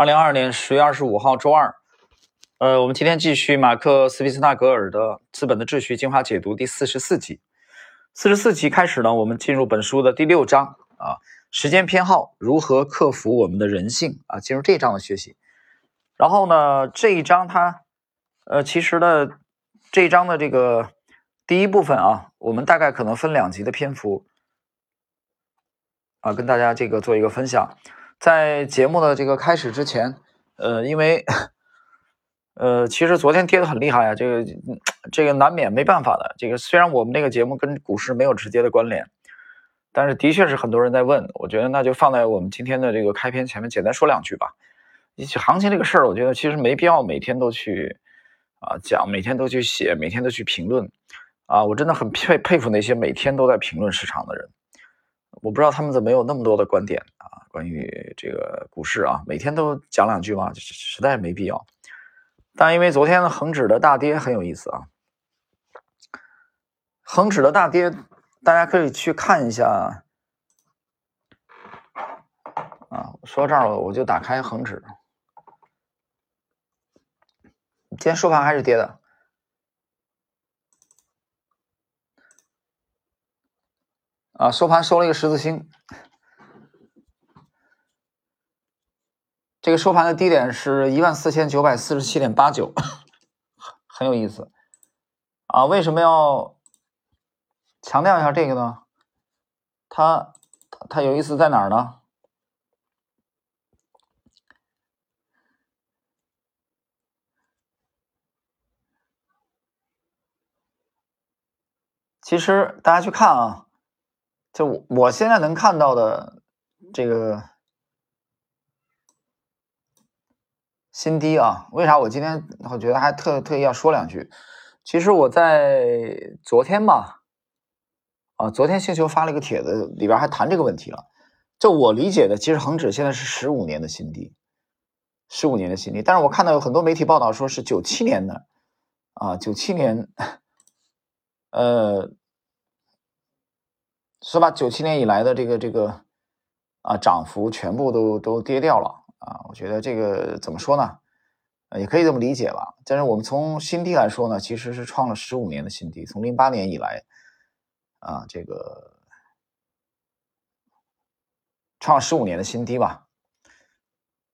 二零二二年十月二十五号周二，呃，我们今天继续马克·斯皮斯纳格尔的《资本的秩序进化解读》第四十四集。四十四集开始呢，我们进入本书的第六章啊，时间偏好如何克服我们的人性啊，进入这一章的学习。然后呢，这一章它，呃，其实呢，这一章的这个第一部分啊，我们大概可能分两集的篇幅啊，跟大家这个做一个分享。在节目的这个开始之前，呃，因为，呃，其实昨天跌的很厉害啊，这个这个难免没办法的。这个虽然我们这个节目跟股市没有直接的关联，但是的确是很多人在问，我觉得那就放在我们今天的这个开篇前面简单说两句吧。行情这个事儿，我觉得其实没必要每天都去啊讲，每天都去写，每天都去评论啊。我真的很佩佩服那些每天都在评论市场的人。我不知道他们怎么有那么多的观点啊？关于这个股市啊，每天都讲两句吗？实在没必要。但因为昨天的恒指的大跌很有意思啊，恒指的大跌，大家可以去看一下啊。说到这儿，我就打开恒指，今天收盘还是跌的。啊，收盘收了一个十字星，这个收盘的低点是一万四千九百四十七点八九，很有意思。啊，为什么要强调一下这个呢？它它有意思在哪儿呢？其实大家去看啊。就我现在能看到的这个新低啊，为啥我今天我觉得还特特意要说两句？其实我在昨天吧，啊，昨天星球发了一个帖子，里边还谈这个问题了。就我理解的，其实恒指现在是十五年的新低，十五年的新低。但是我看到有很多媒体报道说是九七年的，啊，九七年，呃。是吧？九七年以来的这个这个啊涨幅全部都都跌掉了啊！我觉得这个怎么说呢？也可以这么理解吧。但是我们从新低来说呢，其实是创了十五年的新低，从零八年以来啊，这个创了十五年的新低吧。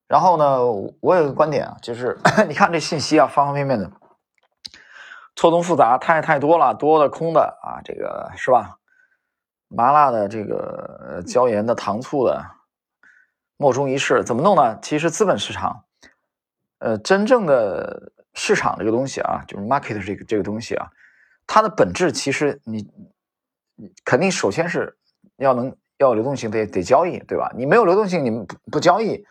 然后呢，我有个观点啊，就是 你看这信息啊，方方面面的错综复杂，太太多了，多的空的啊，这个是吧？麻辣的这个椒盐的糖醋的，莫衷一是，怎么弄呢？其实资本市场，呃，真正的市场这个东西啊，就是 market 这个这个东西啊，它的本质其实你，肯定首先是要能要流动性，得得交易，对吧？你没有流动性，你不不交易，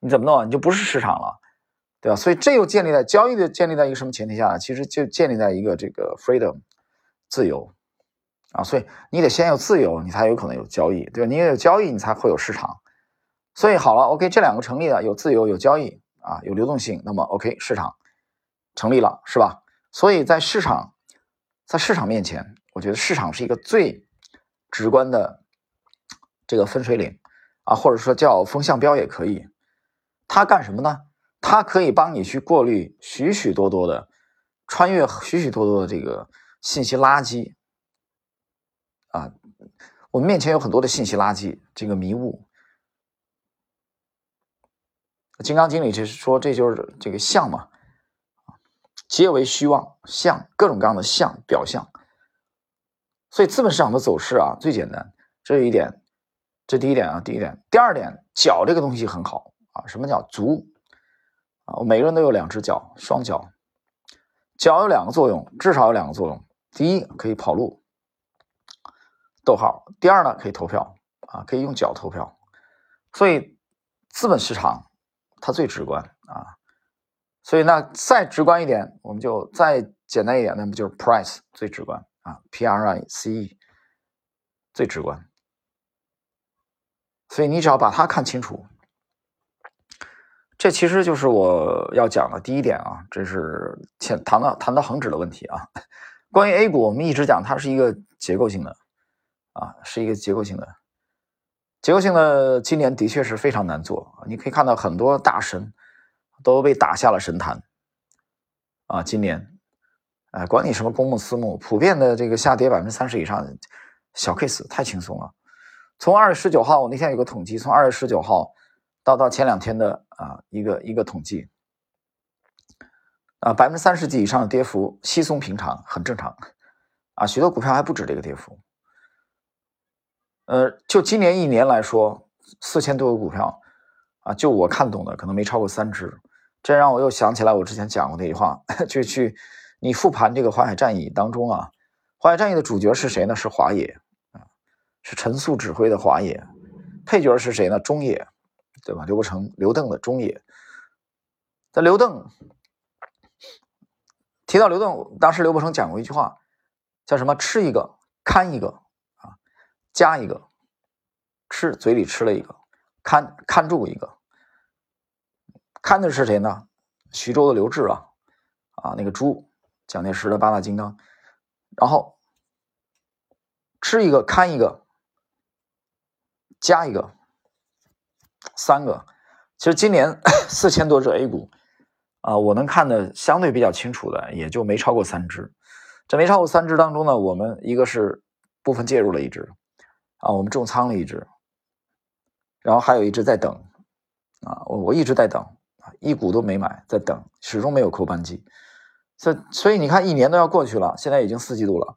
你怎么弄？你就不是市场了，对吧？所以这又建立在交易的建立在一个什么前提下？其实就建立在一个这个 freedom 自由。啊，所以你得先有自由，你才有可能有交易，对吧？你也有交易，你才会有市场。所以好了，OK，这两个成立了，有自由，有交易啊，有流动性，那么 OK，市场成立了，是吧？所以在市场，在市场面前，我觉得市场是一个最直观的这个分水岭啊，或者说叫风向标也可以。它干什么呢？它可以帮你去过滤许许多多的、穿越许许多多的这个信息垃圾。啊，我们面前有很多的信息垃圾，这个迷雾。金刚经理就是说，这就是这个相嘛，皆为虚妄相，各种各样的相表象。所以资本市场的走势啊，最简单，这是一点，这第一点啊，第一点。第二点，脚这个东西很好啊，什么叫足啊？我每个人都有两只脚，双脚，脚有两个作用，至少有两个作用。第一，可以跑路。逗号，第二呢，可以投票啊，可以用脚投票，所以资本市场它最直观啊，所以那再直观一点，我们就再简单一点，那么就是 price 最直观啊，P R I C E 最直观，所以你只要把它看清楚，这其实就是我要讲的第一点啊，这是前谈到谈到恒指的问题啊，关于 A 股，我们一直讲它是一个结构性的。啊，是一个结构性的，结构性的今年的确是非常难做。你可以看到很多大神都被打下了神坛啊！今年，哎，管你什么公募私募，普遍的这个下跌百分之三十以上，小 case 太轻松了。从二月十九号，我那天有个统计，从二月十九号到到前两天的啊一个一个统计，啊百分之三十几以上的跌幅稀松平常，很正常啊，许多股票还不止这个跌幅。呃，就今年一年来说，四千多个股票。啊，就我看懂的，可能没超过三只，这让我又想起来我之前讲过那句话，就去你复盘这个淮海战役当中啊，淮海战役的主角是谁呢？是华野啊，是陈粟指挥的华野，配角是谁呢？中野，对吧？刘伯承、刘邓的中野。但刘邓提到刘邓，当时刘伯承讲过一句话，叫什么？吃一个看一个，加一个，吃嘴里吃了一个，看看住一个。看的是谁呢？徐州的刘志啊，啊，那个猪，蒋介石的八大金刚，然后吃一个看一个，加一个，三个。其实今年 四千多只 A 股啊，我能看的相对比较清楚的，也就没超过三只。这没超过三只当中呢，我们一个是部分介入了一只，啊，我们重仓了一只，然后还有一只在等，啊，我我一直在等。一股都没买，在等，始终没有扣扳机，所所以你看，一年都要过去了，现在已经四季度了，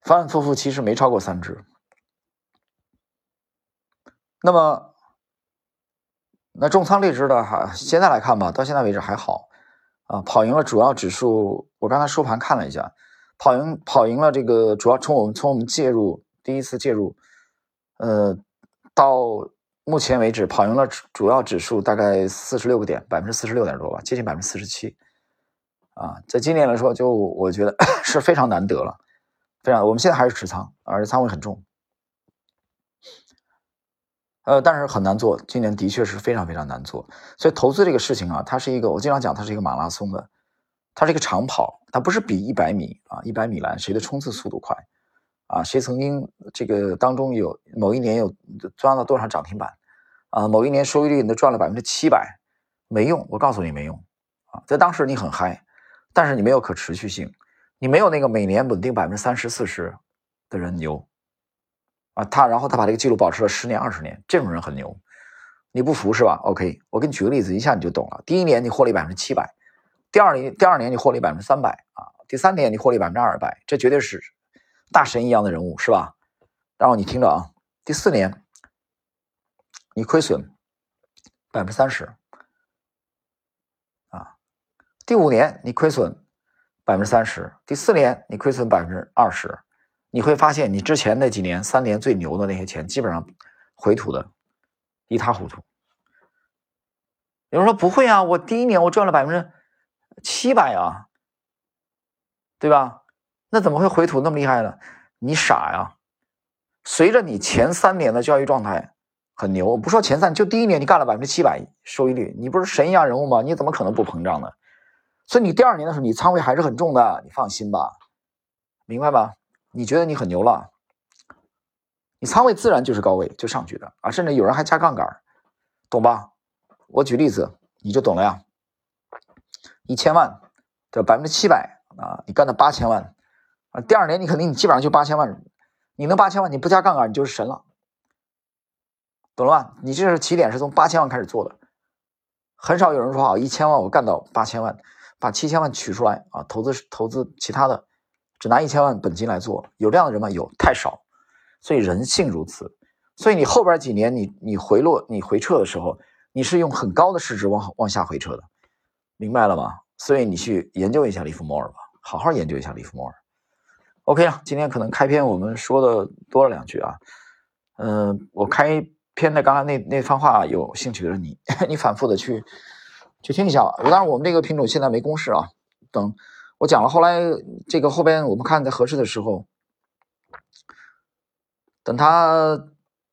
反反复复其实没超过三只。那么，那重仓这只的哈现在来看吧，到现在为止还好啊，跑赢了主要指数。我刚才收盘看了一下，跑赢跑赢了这个主要从我们从我们介入第一次介入，呃，到。目前为止，跑赢了主要指数大概四十六个点，百分之四十六点多吧，接近百分之四十七。啊，在今年来说，就我觉得 是非常难得了，非常。我们现在还是持仓，而且仓位很重。呃，但是很难做，今年的确是非常非常难做。所以投资这个事情啊，它是一个，我经常讲，它是一个马拉松的，它是一个长跑，它不是比一百米啊，一百米栏谁的冲刺速度快。啊，谁曾经这个当中有某一年有赚了多少涨停板？啊，某一年收益率你赚了百分之七百，没用，我告诉你没用啊！在当时你很嗨，但是你没有可持续性，你没有那个每年稳定百分之三十四十的人牛啊！他然后他把这个记录保持了十年二十年，这种人很牛，你不服是吧？OK，我给你举个例子，一下你就懂了。第一年你获利百分之七百，第二年第二年你获利百分之三百啊，第三年你获利百分之二百，这绝对是。大神一样的人物是吧？然后你听着啊，第四年你亏损百分之三十啊，第五年你亏损百分之三十，第四年你亏损百分之二十，你会发现你之前那几年三年最牛的那些钱基本上回吐的一塌糊涂。有人说不会啊，我第一年我赚了百分之七百啊，对吧？那怎么会回吐那么厉害呢？你傻呀！随着你前三年的交易状态很牛，不说前三，就第一年你干了百分之七百收益率，你不是神一样人物吗？你怎么可能不膨胀呢？所以你第二年的时候，你仓位还是很重的，你放心吧，明白吧？你觉得你很牛了，你仓位自然就是高位就上去的啊，甚至有人还加杠杆，懂吧？我举例子你就懂了呀。一千万的百分之七百啊，你干到八千万。啊，第二年你肯定你基本上就八千万，你能八千万，你不加杠杆，你就是神了，懂了吧？你这是起点是从八千万开始做的，很少有人说啊，一千万我干到八千万，把七千万取出来啊，投资投资其他的，只拿一千万本金来做，有这样的人吗？有，太少。所以人性如此，所以你后边几年你你回落你回撤的时候，你是用很高的市值往往下回撤的，明白了吗？所以你去研究一下利弗莫尔吧，好好研究一下利弗莫尔。OK 啊，今天可能开篇我们说的多了两句啊，嗯，我开篇的刚才那那番话，有兴趣的你，你反复的去去听一下吧。当然，我们这个品种现在没公式啊，等我讲了，后来这个后边我们看在合适的时候，等它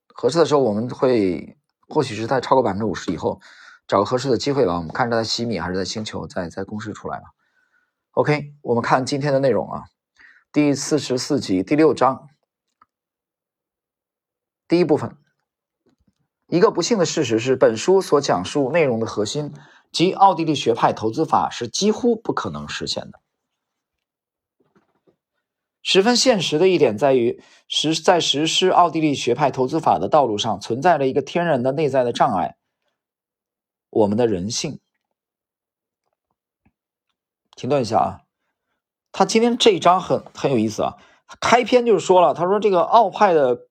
合适的时候，我们会或许是在超过百分之五十以后，找个合适的机会吧。我们看是在西米还是在星球，再再公示出来了。OK，我们看今天的内容啊。第四十四集第六章，第一部分一个不幸的事实是，本书所讲述内容的核心即奥地利学派投资法是几乎不可能实现的。十分现实的一点在于，实在实施奥地利学派投资法的道路上存在着一个天然的内在的障碍——我们的人性。停顿一下啊，他今天这一章很很有意思啊，开篇就说了，他说这个奥派的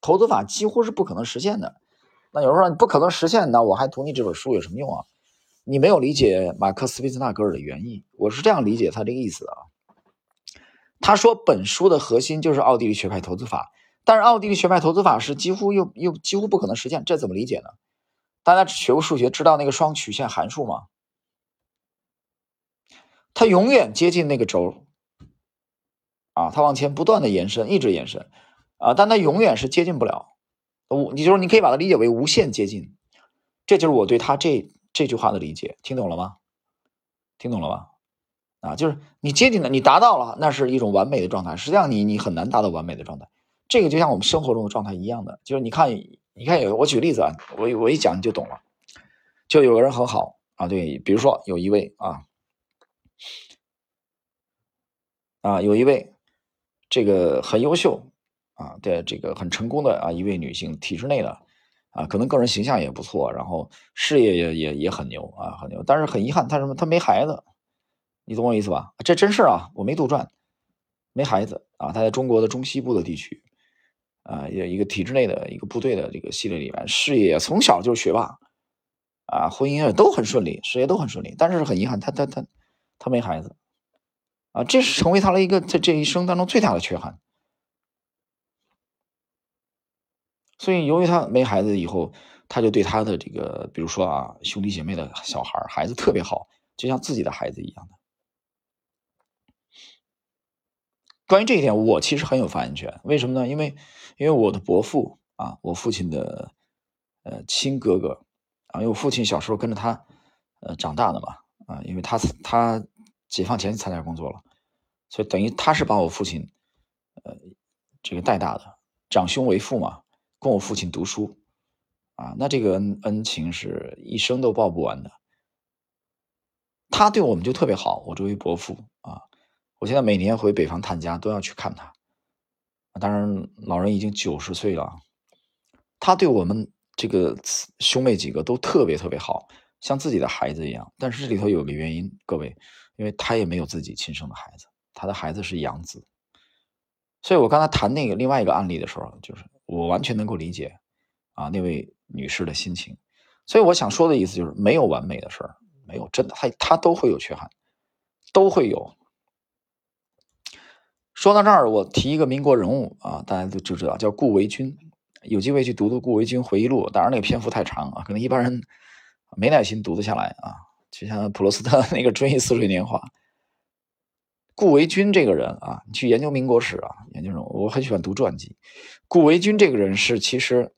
投资法几乎是不可能实现的。那有人说你不可能实现，那我还读你这本书有什么用啊？你没有理解马克思·韦斯纳格尔的原意，我是这样理解他这个意思的啊。他说本书的核心就是奥地利学派投资法，但是奥地利学派投资法是几乎又又几乎不可能实现，这怎么理解呢？大家学过数学，知道那个双曲线函数吗？它永远接近那个轴，啊，它往前不断的延伸，一直延伸，啊，但它永远是接近不了。无，你就是你可以把它理解为无限接近，这就是我对它这这句话的理解，听懂了吗？听懂了吗？啊，就是你接近了，你达到了，那是一种完美的状态。实际上，你你很难达到完美的状态。这个就像我们生活中的状态一样的，就是你看，你看有我举例子啊，我我一讲你就懂了。就有个人很好啊，对，比如说有一位啊啊，有一位这个很优秀啊的这个很成功的啊一位女性，体制内的啊，可能个人形象也不错，然后事业也也也很牛啊，很牛。但是很遗憾，她什么？她没孩子。你懂我意思吧？这真事啊，我没杜撰，没孩子啊。他在中国的中西部的地区，啊，有一个体制内的一个部队的这个系列里面，事业从小就是学霸，啊，婚姻都很顺利，事业都很顺利。但是很遗憾，他他他他没孩子，啊，这是成为他的一个在这一生当中最大的缺憾。所以，由于他没孩子以后，他就对他的这个，比如说啊，兄弟姐妹的小孩孩子特别好，就像自己的孩子一样的。关于这一点，我其实很有发言权。为什么呢？因为，因为我的伯父啊，我父亲的呃亲哥哥啊，因为我父亲小时候跟着他呃长大的嘛啊，因为他他解放前参加工作了，所以等于他是把我父亲呃这个带大的，长兄为父嘛，供我父亲读书啊，那这个恩恩情是一生都报不完的。他对我们就特别好，我作为伯父啊。我现在每年回北方探家都要去看他，当然老人已经九十岁了，他对我们这个兄妹几个都特别特别好，像自己的孩子一样。但是这里头有个原因，各位，因为他也没有自己亲生的孩子，他的孩子是养子。所以我刚才谈那个另外一个案例的时候，就是我完全能够理解啊那位女士的心情。所以我想说的意思就是，没有完美的事儿，没有真的，他他都会有缺憾，都会有。说到这儿，我提一个民国人物啊，大家都就知道叫顾维钧。有机会去读读顾维钧回忆录，当然那个篇幅太长啊，可能一般人没耐心读得下来啊。就像普罗斯特 那个《追忆似水年华》，顾维钧这个人啊，你去研究民国史啊，研究人物，我很喜欢读传记。顾维钧这个人是，其实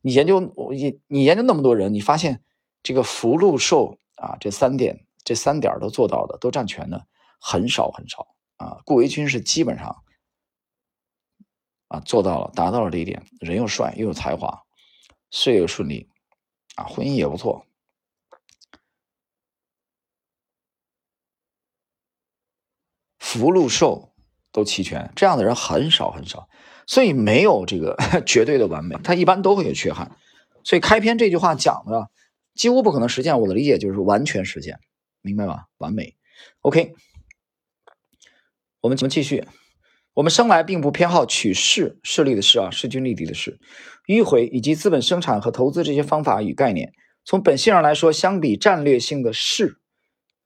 你研究你你研究那么多人，你发现这个福禄寿啊这三点这三点都做到的，都占全的很少很少。啊，顾维钧是基本上啊做到了，达到了这一点，人又帅又有才华，事业又顺利，啊，婚姻也不错，福禄寿都齐全，这样的人很少很少，所以没有这个 绝对的完美，他一般都会有缺憾。所以开篇这句话讲的几乎不可能实现，我的理解就是完全实现，明白吗？完美，OK。我们怎么继续？我们生来并不偏好取势势力的势啊，势均力敌的势，迂回以及资本生产和投资这些方法与概念。从本性上来说，相比战略性的势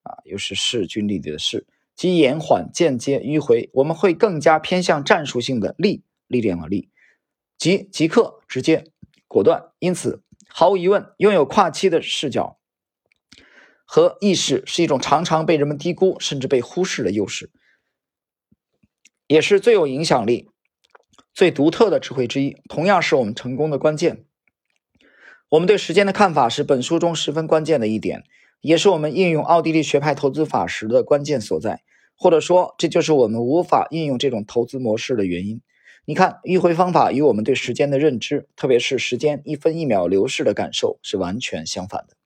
啊，又是势均力敌的势，即延缓、间接、迂回，我们会更加偏向战术性的力，力量的力，即即刻、直接、果断。因此，毫无疑问，拥有跨期的视角和意识是一种常常被人们低估甚至被忽视的优势。也是最有影响力、最独特的智慧之一，同样是我们成功的关键。我们对时间的看法是本书中十分关键的一点，也是我们应用奥地利学派投资法时的关键所在。或者说，这就是我们无法应用这种投资模式的原因。你看，迂回方法与我们对时间的认知，特别是时间一分一秒流逝的感受是完全相反的。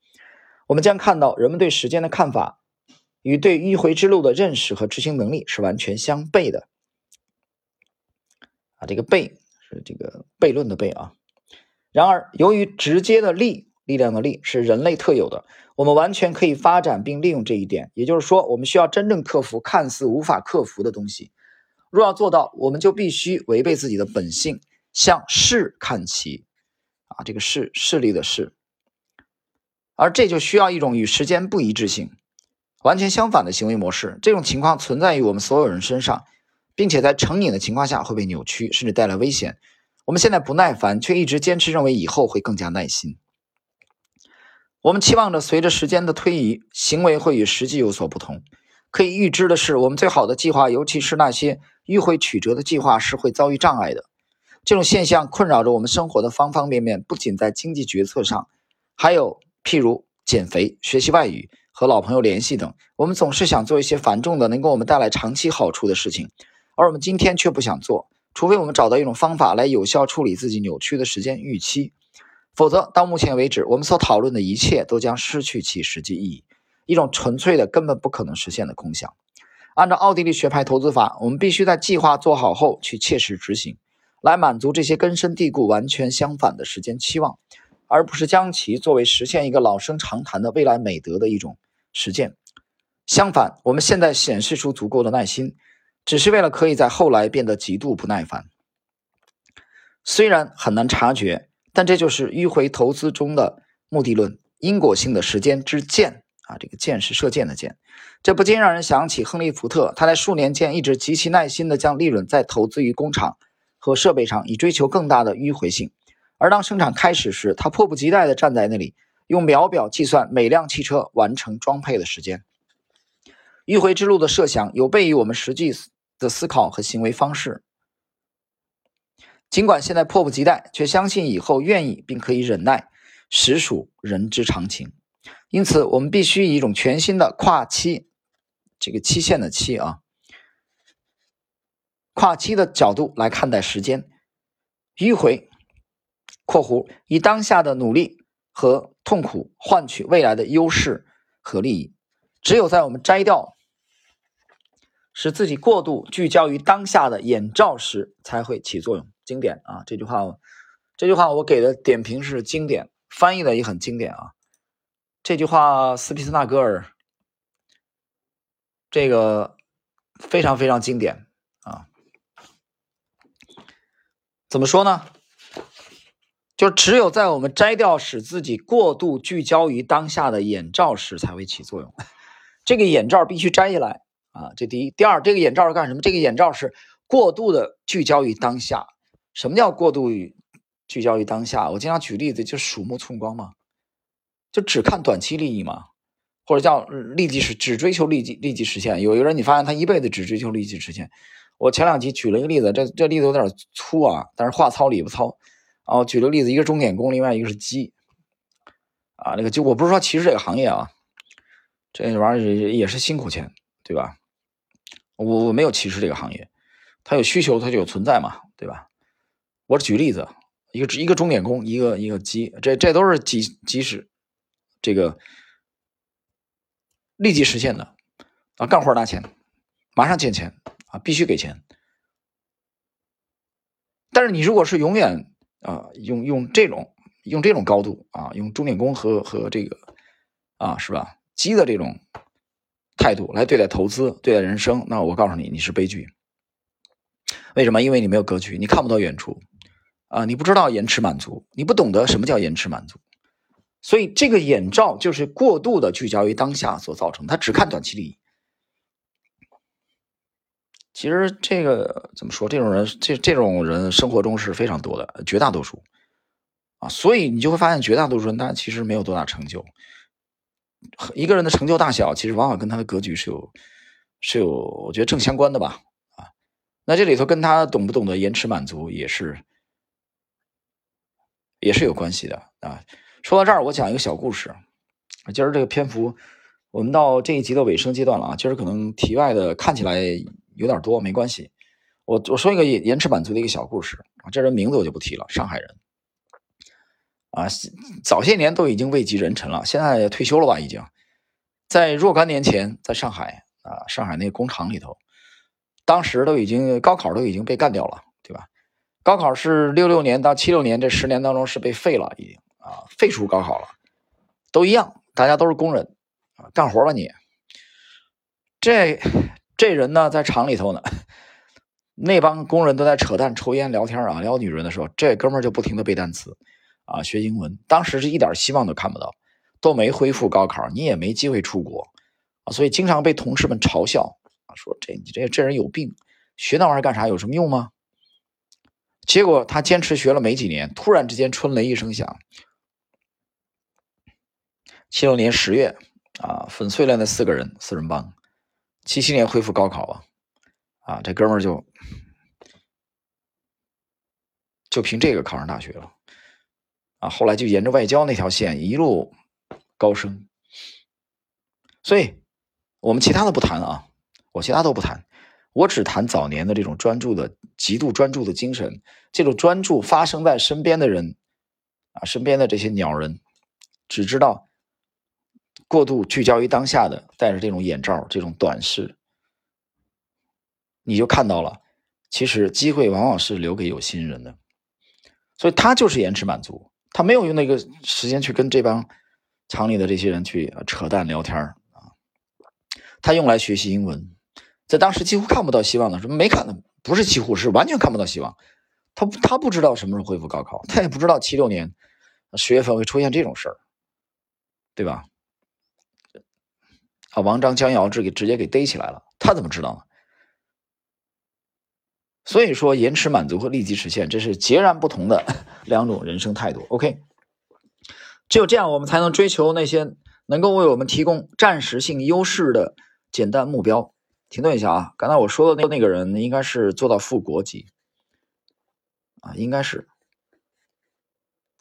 我们将看到，人们对时间的看法与对迂回之路的认识和执行能力是完全相悖的。啊，这个悖是这个悖论的悖啊。然而，由于直接的力，力量的力是人类特有的，我们完全可以发展并利用这一点。也就是说，我们需要真正克服看似无法克服的东西。若要做到，我们就必须违背自己的本性，向势看齐，啊，这个势势力的势，而这就需要一种与时间不一致性，完全相反的行为模式。这种情况存在于我们所有人身上，并且在成瘾的情况下会被扭曲，甚至带来危险。我们现在不耐烦，却一直坚持认为以后会更加耐心。我们期望着随着时间的推移，行为会与实际有所不同。可以预知的是，我们最好的计划，尤其是那些。迂回曲折的计划是会遭遇障碍的。这种现象困扰着我们生活的方方面面，不仅在经济决策上，还有譬如减肥、学习外语、和老朋友联系等。我们总是想做一些繁重的、能给我们带来长期好处的事情，而我们今天却不想做，除非我们找到一种方法来有效处理自己扭曲的时间预期。否则，到目前为止，我们所讨论的一切都将失去其实际意义，一种纯粹的、根本不可能实现的空想。按照奥地利学派投资法，我们必须在计划做好后去切实执行，来满足这些根深蒂固、完全相反的时间期望，而不是将其作为实现一个老生常谈的未来美德的一种实践。相反，我们现在显示出足够的耐心，只是为了可以在后来变得极度不耐烦。虽然很难察觉，但这就是迂回投资中的目的论——因果性的时间之箭。啊，这个箭是射箭的箭，这不禁让人想起亨利·福特。他在数年间一直极其耐心地将利润再投资于工厂和设备上，以追求更大的迂回性。而当生产开始时，他迫不及待地站在那里，用秒表计算每辆汽车完成装配的时间。迂回之路的设想有悖于我们实际的思考和行为方式。尽管现在迫不及待，却相信以后愿意并可以忍耐，实属人之常情。因此，我们必须以一种全新的跨期，这个期限的期啊，跨期的角度来看待时间。迂回（括弧）以当下的努力和痛苦换取未来的优势和利益。只有在我们摘掉使自己过度聚焦于当下的眼罩时，才会起作用。经典啊，这句话，这句话我给的点评是经典，翻译的也很经典啊。这句话，斯皮斯纳格尔，这个非常非常经典啊。怎么说呢？就只有在我们摘掉使自己过度聚焦于当下的眼罩时，才会起作用。这个眼罩必须摘下来啊！这第一，第二，这个眼罩是干什么？这个眼罩是过度的聚焦于当下。什么叫过度聚焦于当下？我经常举例子，就鼠目寸光嘛。就只看短期利益嘛，或者叫立即实，只追求立即立即实现。有一个人，你发现他一辈子只追求立即实现。我前两集举了一个例子，这这例子有点粗啊，但是话糙理不糙。哦，举了个例子，一个钟点工，另外一个是鸡。啊，那个就我不是说歧视这个行业啊，这玩意儿也也是辛苦钱，对吧？我我没有歧视这个行业，它有需求，它就有存在嘛，对吧？我举例子，一个一个钟点工，一个一个鸡，这这都是即即使。这个立即实现的啊，干活拿钱，马上见钱啊，必须给钱。但是你如果是永远啊，用用这种用这种高度啊，用钟点工和和这个啊，是吧？鸡的这种态度来对待投资、对待人生，那我告诉你，你是悲剧。为什么？因为你没有格局，你看不到远处啊，你不知道延迟满足，你不懂得什么叫延迟满足。所以，这个眼罩就是过度的聚焦于当下所造成，他只看短期利益。其实，这个怎么说？这种人，这这种人生活中是非常多的，绝大多数啊。所以，你就会发现，绝大多数人他其实没有多大成就。一个人的成就大小，其实往往跟他的格局是有是有，我觉得正相关的吧。啊，那这里头跟他懂不懂得延迟满足，也是也是有关系的啊。说到这儿，我讲一个小故事。今儿这个篇幅，我们到这一集的尾声阶段了啊。今儿可能题外的看起来有点多，没关系。我我说一个延迟满足的一个小故事啊，这人名字我就不提了，上海人啊，早些年都已经位极人臣了，现在退休了吧？已经在若干年前，在上海啊，上海那个工厂里头，当时都已经高考都已经被干掉了，对吧？高考是六六年到七六年这十年当中是被废了，已经啊，废除高考了，都一样，大家都是工人啊，干活吧你。这这人呢，在厂里头呢，那帮工人都在扯淡、抽烟、聊天啊，聊女人的时候，这哥们就不停的背单词啊，学英文。当时是一点希望都看不到，都没恢复高考，你也没机会出国啊，所以经常被同事们嘲笑啊，说这你这这人有病，学那玩意儿干啥？有什么用吗？结果他坚持学了没几年，突然之间春雷一声响，七六年十月啊，粉碎了那四个人四人帮。七七年恢复高考啊，啊，这哥们儿就就凭这个考上大学了，啊，后来就沿着外交那条线一路高升。所以，我们其他的不谈啊，我其他都不谈，我只谈早年的这种专注的、极度专注的精神。这种专注发生在身边的人啊，身边的这些鸟人，只知道。过度聚焦于当下的，戴着这种眼罩，这种短视，你就看到了，其实机会往往是留给有心人的，所以他就是延迟满足，他没有用那个时间去跟这帮厂里的这些人去扯淡聊天啊，他用来学习英文，在当时几乎看不到希望的，什么没看的，不是几乎是完全看不到希望，他他不知道什么时候恢复高考，他也不知道七六年十月份会出现这种事儿，对吧？啊，王章江瑶这给直接给逮起来了，他怎么知道呢？所以说，延迟满足和立即实现，这是截然不同的 两种人生态度。OK，只有这样，我们才能追求那些能够为我们提供暂时性优势的简单目标。停顿一下啊，刚才我说的那那个人应该是做到副国级啊，应该是。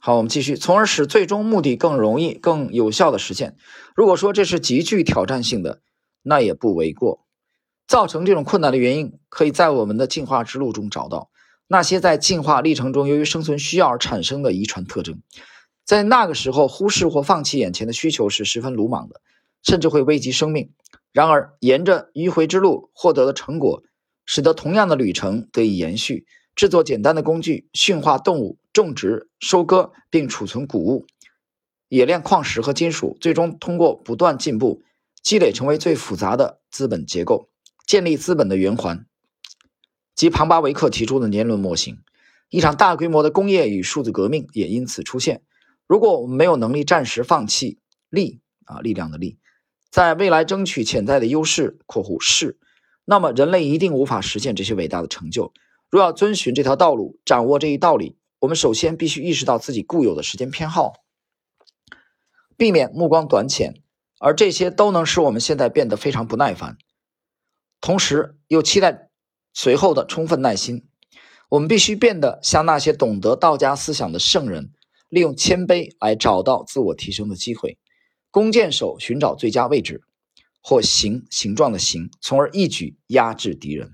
好，我们继续，从而使最终目的更容易、更有效的实现。如果说这是极具挑战性的，那也不为过。造成这种困难的原因，可以在我们的进化之路中找到。那些在进化历程中由于生存需要而产生的遗传特征，在那个时候忽视或放弃眼前的需求是十分鲁莽的，甚至会危及生命。然而，沿着迂回之路获得的成果，使得同样的旅程得以延续。制作简单的工具，驯化动物，种植、收割并储存谷物，冶炼矿石和金属，最终通过不断进步，积累成为最复杂的资本结构，建立资本的圆环，即庞巴维克提出的年轮模型。一场大规模的工业与数字革命也因此出现。如果我们没有能力暂时放弃力啊力量的力，在未来争取潜在的优势（括弧是），那么人类一定无法实现这些伟大的成就。若要遵循这条道路，掌握这一道理，我们首先必须意识到自己固有的时间偏好，避免目光短浅，而这些都能使我们现在变得非常不耐烦，同时又期待随后的充分耐心。我们必须变得像那些懂得道家思想的圣人，利用谦卑来找到自我提升的机会。弓箭手寻找最佳位置，或形形状的形，从而一举压制敌人。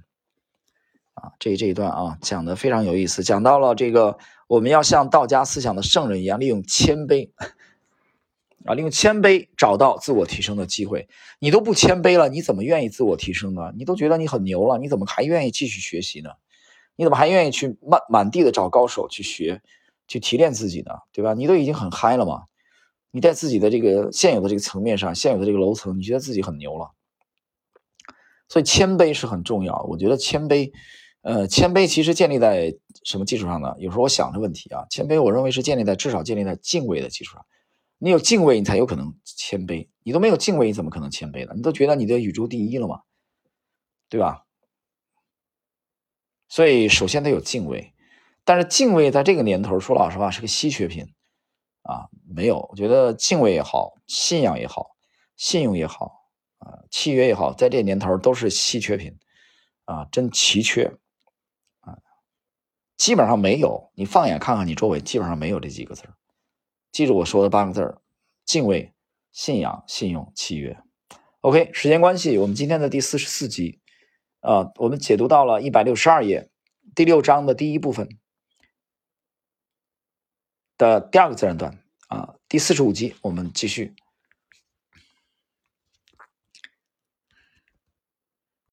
啊，这这一段啊讲的非常有意思，讲到了这个我们要像道家思想的圣人一样，利用谦卑啊，利用谦卑找到自我提升的机会。你都不谦卑了，你怎么愿意自我提升呢？你都觉得你很牛了，你怎么还愿意继续学习呢？你怎么还愿意去满满地的找高手去学，去提炼自己呢？对吧？你都已经很嗨了嘛，你在自己的这个现有的这个层面上，现有的这个楼层，你觉得自己很牛了，所以谦卑是很重要。我觉得谦卑。呃，谦卑其实建立在什么基础上呢？有时候我想这问题啊，谦卑我认为是建立在至少建立在敬畏的基础上。你有敬畏，你才有可能谦卑。你都没有敬畏，你怎么可能谦卑呢？你都觉得你的宇宙第一了嘛？对吧？所以首先得有敬畏，但是敬畏在这个年头，说老实话是个稀缺品啊。没有，我觉得敬畏也好，信仰也好，信用也好啊，契约也好，在这年头都是稀缺品啊，真奇缺啊。基本上没有，你放眼看看你周围，基本上没有这几个字记住我说的八个字儿：敬畏、信仰、信用、契约。OK，时间关系，我们今天的第四十四集，啊，我们解读到了一百六十二页第六章的第一部分的第二个自然段啊，第四十五集我们继续。